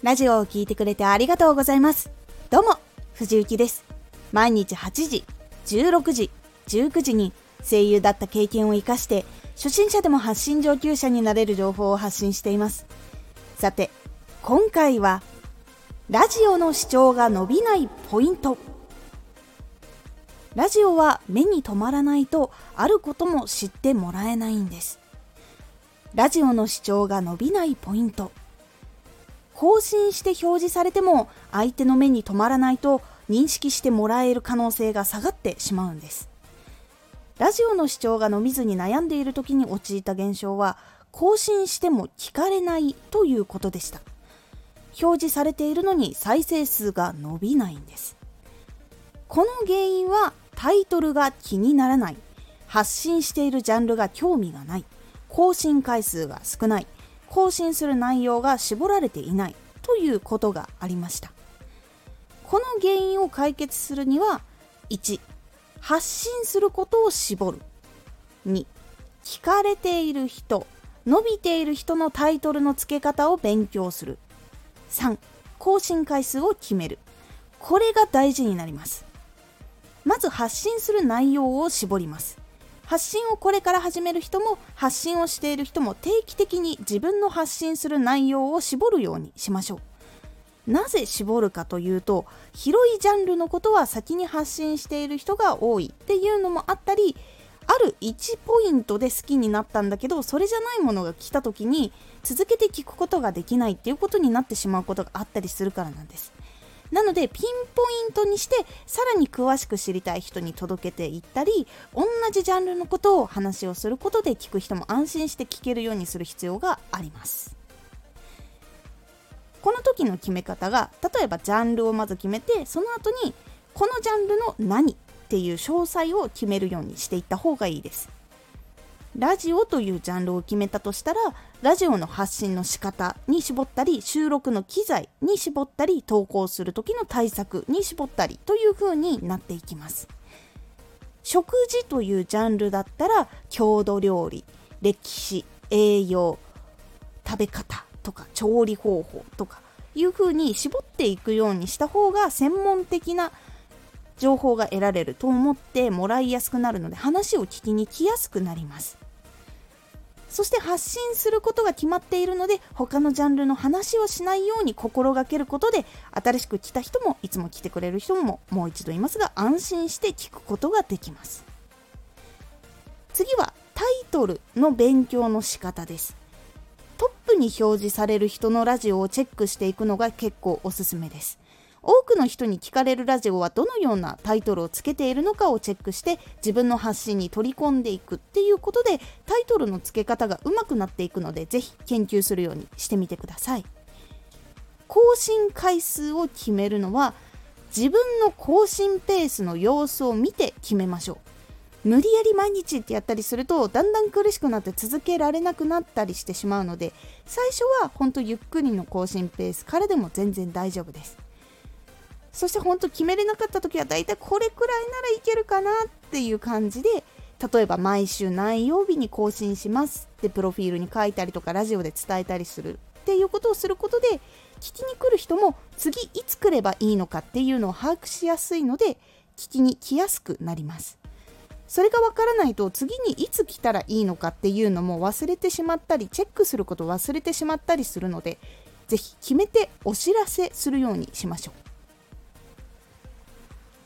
ラジオを聴いてくれてありがとうございます。どうも、藤幸です。毎日8時、16時、19時に声優だった経験を活かして、初心者でも発信上級者になれる情報を発信しています。さて、今回は、ラジオの視聴が伸びないポイント。ラジオは目に留まらないと、あることも知ってもらえないんです。ラジオの視聴が伸びないポイント。更新して表示されても相手の目に留まらないと認識してもらえる可能性が下がってしまうんです。ラジオの視聴が伸びずに悩んでいる時に陥った現象は更新しても聞かれないということでした。表示されているのに再生数が伸びないんです。この原因はタイトルが気にならない。発信しているジャンルが興味がない。更新回数が少ない。更新する内容が絞られていないということがありました。この原因を解決するには1発信することを絞る。2聞かれている人伸びている人のタイトルの付け方を勉強する。3更新回数を決める。これが大事になります。まず発信する内容を絞ります。発信をこれから始める人も発信をしている人も定期的に自分の発信する内容を絞るようにしましょう。なぜ絞るかというと広いジャンルのことは先に発信している人が多いっていうのもあったりある1ポイントで好きになったんだけどそれじゃないものが来た時に続けて聞くことができないっていうことになってしまうことがあったりするからなんです。なのでピンポイントにしてさらに詳しく知りたい人に届けていったり同じジャンルのことを話をすることで聞く人も安心して聞けるようにする必要があります。この時の決め方が例えばジャンルをまず決めてその後にこのジャンルの何っていう詳細を決めるようにしていった方がいいです。ラジオというジャンルを決めたとしたらラジオの発信の仕方に絞ったり収録の機材に絞ったり投稿する時の対策に絞ったりという風になっていきます。食事というジャンルだったら郷土料理歴史栄養食べ方とか調理方法とかいう風に絞っていくようにした方が専門的な情報が得られると思ってもらいやすくなるので話を聞きに来やすくなります。そして発信することが決まっているので他のジャンルの話をしないように心がけることで新しく来た人もいつも来てくれる人ももう一度言いますが安心して聞くことができます。次はタイトルの勉強の仕方です。トップに表示される人のラジオをチェックしていくのが結構おすすめです。多くの人に聞かれるラジオはどのようなタイトルをつけているのかをチェックして自分の発信に取り込んでいくっていうことでタイトルの付け方が上手くなっていくのでぜひ研究するようにしてみてください。更新回数を決めるのは自分の更新ペースの様子を見て決めましょう。無理やり毎日ってやったりするとだんだん苦しくなって続けられなくなったりしてしまうので最初はほんとゆっくりの更新ペースからでも全然大丈夫です。そして本当決めれなかった時はだいたいこれくらいならいけるかなっていう感じで例えば毎週何曜日に更新しますってプロフィールに書いたりとかラジオで伝えたりするっていうことをすることで聞きに来る人も次いつ来ればいいのかっていうのを把握しやすいので聞きに来やすくなります。それがわからないと次にいつ来たらいいのかっていうのも忘れてしまったりチェックすることを忘れてしまったりするのでぜひ決めてお知らせするようにしましょう。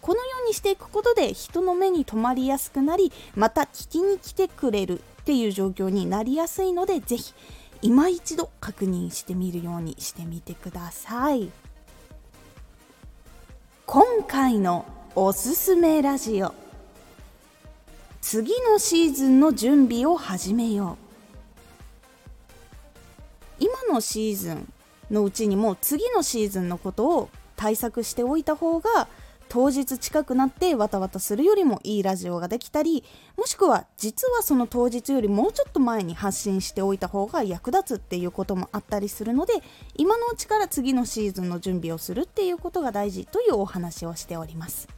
このようにしていくことで人の目に留まりやすくなりまた聞きに来てくれるっていう状況になりやすいので是非今一度確認してみるようにしてみてください。今回のおすすめラジオ。次のシーズンの準備を始めよう。今のシーズンのうちにも次のシーズンのことを対策しておいた方が当日近くなってわたわたするよりもいいラジオができたりもしくは実はその当日よりもうちょっと前に発信しておいた方が役立つっていうこともあったりするので今のうちから次のシーズンの準備をするっていうことが大事というお話をしております。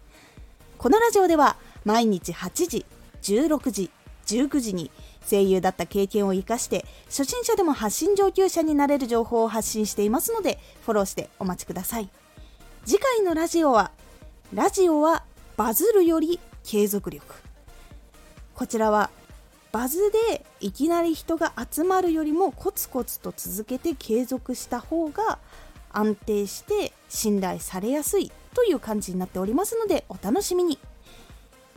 このラジオでは毎日8時16時19時に声優だった経験を生かして初心者でも発信上級者になれる情報を発信していますのでフォローしてお待ちください。次回のラジオはラジオはバズるより継続力。こちらはバズでいきなり人が集まるよりもコツコツと続けて継続した方が安定して信頼されやすいという感じになっておりますのでお楽しみに。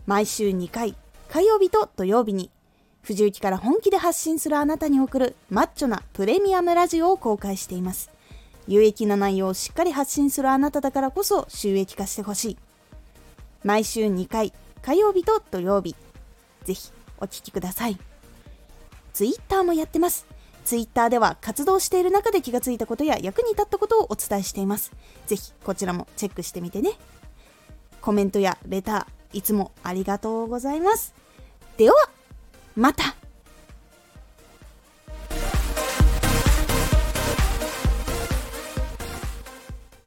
毎週2回火曜日と土曜日に藤雪から本気で発信するあなたに送るマッチョなプレミアムラジオを公開しています。有益な内容をしっかり発信するあなただからこそ収益化してほしい毎週2回火曜日と土曜日ぜひお聞きください。ツイッターもやってます。ツイッターでは活動している中で気がついたことや役に立ったことをお伝えしています。ぜひこちらもチェックしてみてね。コメントやレター、いつもありがとうございます。では、また